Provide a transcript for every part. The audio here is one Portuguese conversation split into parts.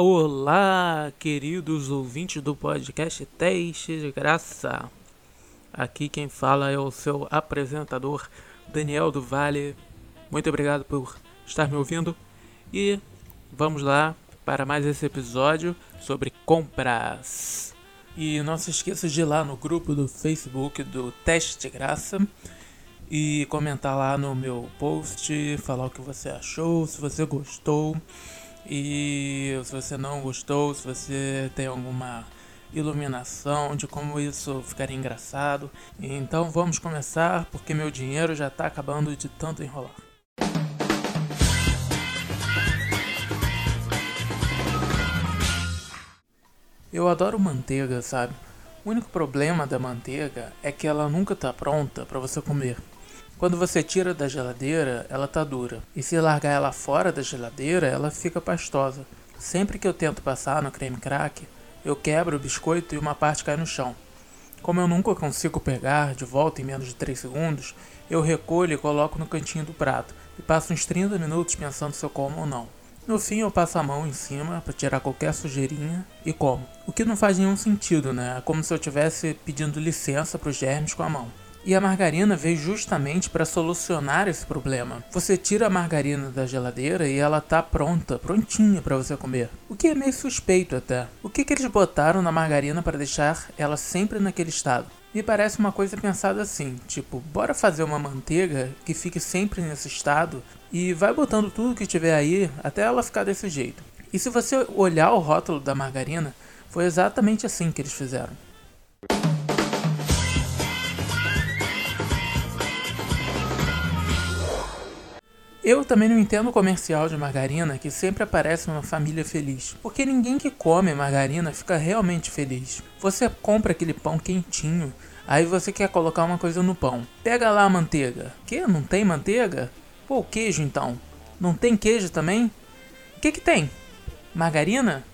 Olá, queridos ouvintes do podcast Teste de Graça. Aqui quem fala é o seu apresentador Daniel do Vale. Muito obrigado por estar me ouvindo e vamos lá para mais esse episódio sobre compras. E não se esqueça de ir lá no grupo do Facebook do Teste de Graça e comentar lá no meu post, falar o que você achou, se você gostou. E se você não gostou, se você tem alguma iluminação de como isso ficaria engraçado. Então vamos começar, porque meu dinheiro já está acabando de tanto enrolar. Eu adoro manteiga, sabe? O único problema da manteiga é que ela nunca está pronta para você comer. Quando você tira da geladeira, ela tá dura. E se largar ela fora da geladeira, ela fica pastosa. Sempre que eu tento passar no creme crack, eu quebro o biscoito e uma parte cai no chão. Como eu nunca consigo pegar de volta em menos de 3 segundos, eu recolho e coloco no cantinho do prato e passo uns 30 minutos pensando se eu como ou não. No fim, eu passo a mão em cima para tirar qualquer sujeirinha e como. O que não faz nenhum sentido, né? É como se eu estivesse pedindo licença para os germes com a mão. E a margarina veio justamente para solucionar esse problema. Você tira a margarina da geladeira e ela tá pronta, prontinha para você comer. O que é meio suspeito até. O que, que eles botaram na margarina para deixar ela sempre naquele estado? Me parece uma coisa pensada assim, tipo, bora fazer uma manteiga que fique sempre nesse estado e vai botando tudo que tiver aí até ela ficar desse jeito. E se você olhar o rótulo da margarina, foi exatamente assim que eles fizeram. Eu também não entendo o comercial de margarina que sempre aparece uma família feliz. Porque ninguém que come margarina fica realmente feliz. Você compra aquele pão quentinho, aí você quer colocar uma coisa no pão. Pega lá a manteiga. Que? Não tem manteiga? Pô, queijo então. Não tem queijo também? O que que tem? Margarina?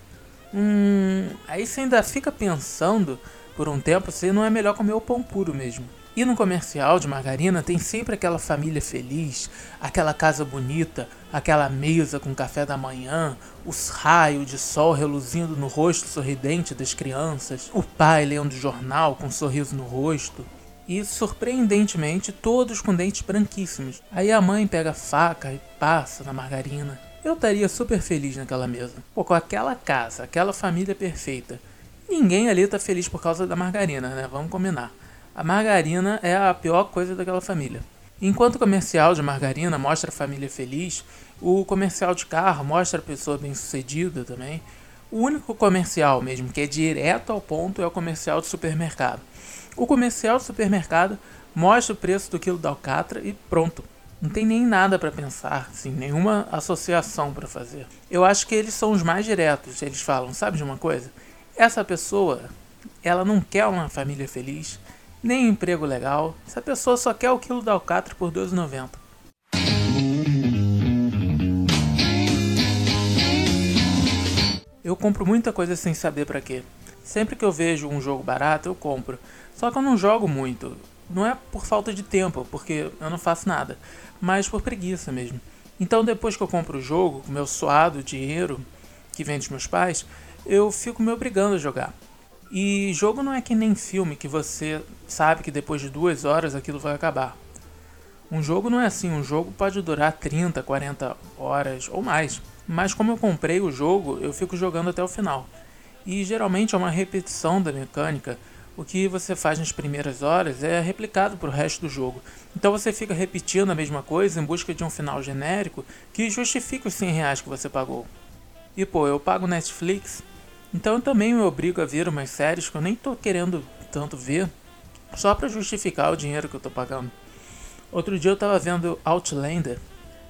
Hum, aí você ainda fica pensando por um tempo se não é melhor comer o pão puro mesmo. E no comercial de margarina tem sempre aquela família feliz, aquela casa bonita, aquela mesa com café da manhã, os raios de sol reluzindo no rosto sorridente das crianças, o pai lendo jornal com um sorriso no rosto. E surpreendentemente todos com dentes branquíssimos. Aí a mãe pega a faca e passa na margarina. Eu estaria super feliz naquela mesa. Pô, com aquela casa, aquela família perfeita. Ninguém ali tá feliz por causa da margarina, né? Vamos combinar. A margarina é a pior coisa daquela família. Enquanto o comercial de margarina mostra a família feliz, o comercial de carro mostra a pessoa bem-sucedida também. O único comercial mesmo que é direto ao ponto é o comercial de supermercado. O comercial de supermercado mostra o preço do quilo da alcatra e pronto. Não tem nem nada para pensar, assim, nenhuma associação para fazer. Eu acho que eles são os mais diretos. Eles falam, sabe de uma coisa? Essa pessoa, ela não quer uma família feliz, nem emprego legal. Essa pessoa só quer o quilo da alcatra por R$ 2,90. Eu compro muita coisa sem saber para quê. Sempre que eu vejo um jogo barato, eu compro. Só que eu não jogo muito. Não é por falta de tempo, porque eu não faço nada, mas por preguiça mesmo. Então depois que eu compro o jogo, com meu suado dinheiro que vem dos meus pais, eu fico me obrigando a jogar. E jogo não é que nem filme que você sabe que depois de duas horas aquilo vai acabar. Um jogo não é assim, um jogo pode durar 30, 40 horas ou mais. Mas como eu comprei o jogo, eu fico jogando até o final. E geralmente é uma repetição da mecânica. O que você faz nas primeiras horas é replicado para o resto do jogo. Então você fica repetindo a mesma coisa em busca de um final genérico que justifica os 100 reais que você pagou. E pô, eu pago Netflix então eu também me obrigo a ver umas séries que eu nem tô querendo tanto ver, só para justificar o dinheiro que eu tô pagando. Outro dia eu tava vendo Outlander.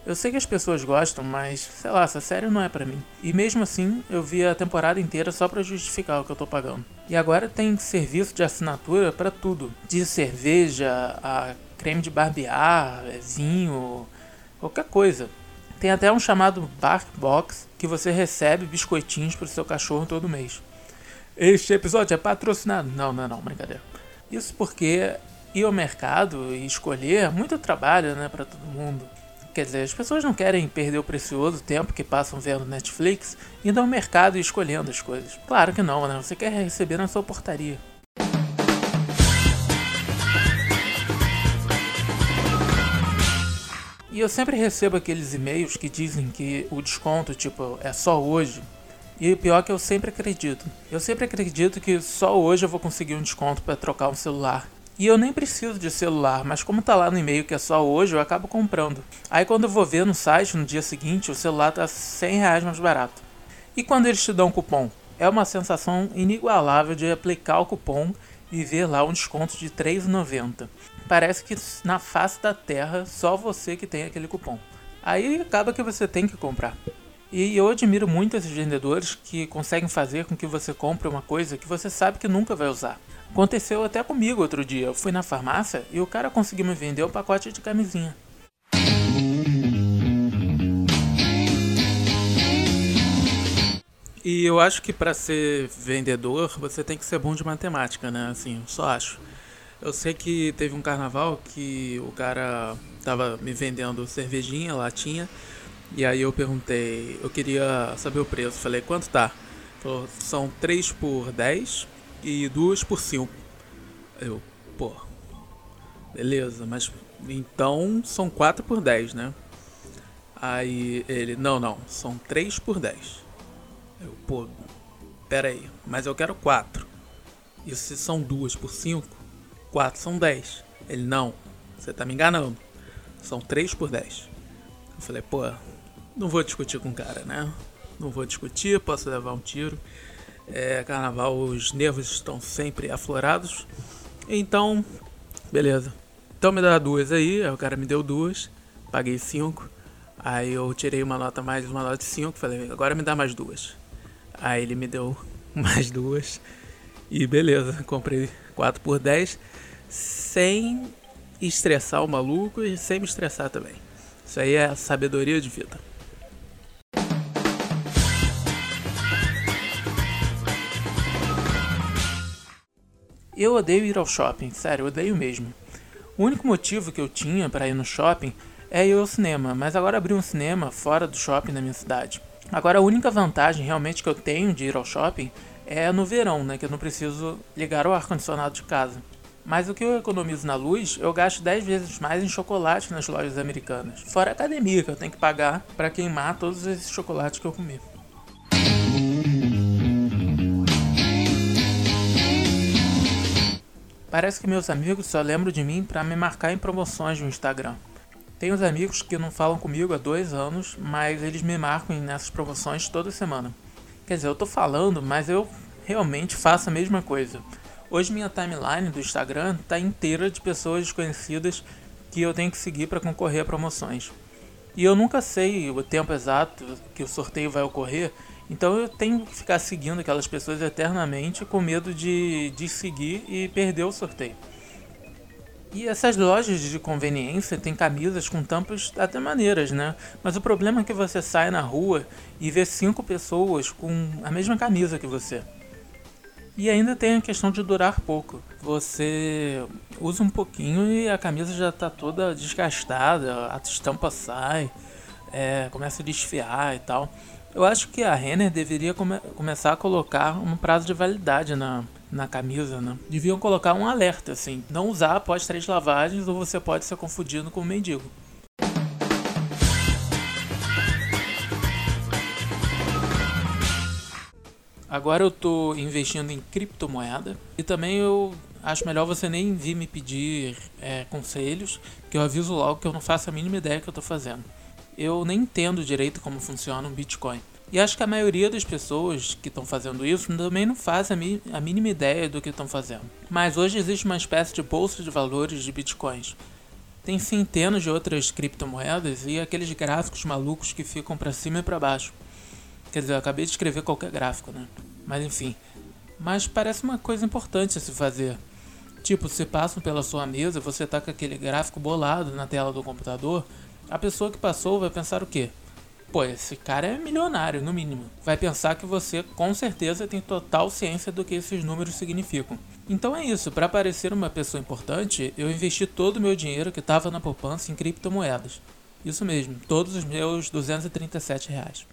Eu sei que as pessoas gostam, mas sei lá, essa série não é para mim. E mesmo assim, eu vi a temporada inteira só para justificar o que eu tô pagando. E agora tem serviço de assinatura para tudo, de cerveja a creme de barbear, vinho, qualquer coisa. Tem até um chamado Bark Box que você recebe biscoitinhos para o seu cachorro todo mês. Este episódio é patrocinado. Não, não, não, brincadeira. Isso porque ir ao mercado e escolher é muito trabalho, né, para todo mundo. Quer dizer, as pessoas não querem perder o precioso tempo que passam vendo Netflix, indo ao mercado e escolhendo as coisas. Claro que não, né? Você quer receber na sua portaria. E eu sempre recebo aqueles e-mails que dizem que o desconto, tipo, é só hoje. E o pior é que eu sempre acredito. Eu sempre acredito que só hoje eu vou conseguir um desconto para trocar um celular. E eu nem preciso de celular, mas como tá lá no e-mail que é só hoje, eu acabo comprando. Aí quando eu vou ver no site no dia seguinte, o celular tá 100 reais mais barato. E quando eles te dão cupom? É uma sensação inigualável de aplicar o cupom e ver lá um desconto de R$ 3,90 parece que na face da terra só você que tem aquele cupom. Aí acaba que você tem que comprar. E eu admiro muito esses vendedores que conseguem fazer com que você compre uma coisa que você sabe que nunca vai usar. Aconteceu até comigo outro dia. Eu fui na farmácia e o cara conseguiu me vender um pacote de camisinha. E eu acho que para ser vendedor você tem que ser bom de matemática, né? Assim, só acho. Eu sei que teve um carnaval que o cara tava me vendendo cervejinha, latinha, e aí eu perguntei, eu queria saber o preço. Falei, quanto tá? Falou, são 3 por 10 e 2 por 5. Eu, pô, beleza, mas então são 4 por 10, né? Aí ele, não, não, são 3 por 10. Eu, pô, pera aí, mas eu quero 4. E se são 2 por 5, 4 são 10. Ele, não, você tá me enganando. São 3 por 10. Eu falei, pô, não vou discutir com o cara, né? Não vou discutir, posso levar um tiro. É, carnaval, os nervos estão sempre aflorados. Então, beleza. Então me dá duas aí. Aí o cara me deu duas. Paguei cinco. Aí eu tirei uma nota mais uma nota de cinco. Falei, agora me dá mais duas. Aí ele me deu mais duas. E beleza, comprei 4 por 10 sem estressar o maluco e sem me estressar também. Isso aí é sabedoria de vida. Eu odeio ir ao shopping, sério, odeio mesmo. O único motivo que eu tinha para ir no shopping é ir ao cinema, mas agora abri um cinema fora do shopping na minha cidade. Agora a única vantagem realmente que eu tenho de ir ao shopping é no verão, né, que eu não preciso ligar o ar condicionado de casa. Mas o que eu economizo na luz, eu gasto 10 vezes mais em chocolate nas lojas americanas. Fora a academia que eu tenho que pagar para queimar todos esses chocolates que eu comi. Parece que meus amigos só lembram de mim para me marcar em promoções no Instagram. Tenho uns amigos que não falam comigo há dois anos, mas eles me marcam nessas promoções toda semana. Quer dizer, eu tô falando, mas eu realmente faço a mesma coisa. Hoje minha timeline do Instagram está inteira de pessoas desconhecidas que eu tenho que seguir para concorrer a promoções. E eu nunca sei o tempo exato que o sorteio vai ocorrer, então eu tenho que ficar seguindo aquelas pessoas eternamente com medo de, de seguir e perder o sorteio. E essas lojas de conveniência têm camisas com tampas até maneiras, né? Mas o problema é que você sai na rua e vê cinco pessoas com a mesma camisa que você. E ainda tem a questão de durar pouco. Você usa um pouquinho e a camisa já está toda desgastada, a estampa sai, é, começa a desfiar e tal. Eu acho que a Renner deveria come começar a colocar um prazo de validade na, na camisa, né? Deviam colocar um alerta, assim. Não usar após três lavagens ou você pode ser confundido com um mendigo. Agora eu estou investindo em criptomoeda e também eu acho melhor você nem vir me pedir é, conselhos, que eu aviso logo que eu não faço a mínima ideia que eu estou fazendo. Eu nem entendo direito como funciona um Bitcoin. E acho que a maioria das pessoas que estão fazendo isso também não faz a, a mínima ideia do que estão fazendo. Mas hoje existe uma espécie de bolsa de valores de bitcoins. Tem centenas de outras criptomoedas e aqueles gráficos malucos que ficam para cima e para baixo. Quer dizer, eu acabei de escrever qualquer gráfico, né? Mas enfim. Mas parece uma coisa importante a se fazer. Tipo, se passam pela sua mesa, você tá com aquele gráfico bolado na tela do computador, a pessoa que passou vai pensar o quê? Pô, esse cara é milionário, no mínimo. Vai pensar que você com certeza tem total ciência do que esses números significam. Então é isso, para parecer uma pessoa importante, eu investi todo o meu dinheiro que estava na poupança em criptomoedas. Isso mesmo, todos os meus 237 reais.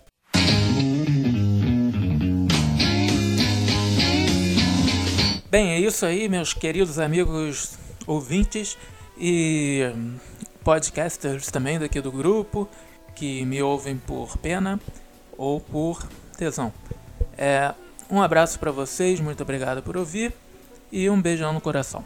Bem, é isso aí, meus queridos amigos ouvintes e podcasters também daqui do grupo que me ouvem por pena ou por tesão. É, um abraço para vocês, muito obrigado por ouvir e um beijão no coração.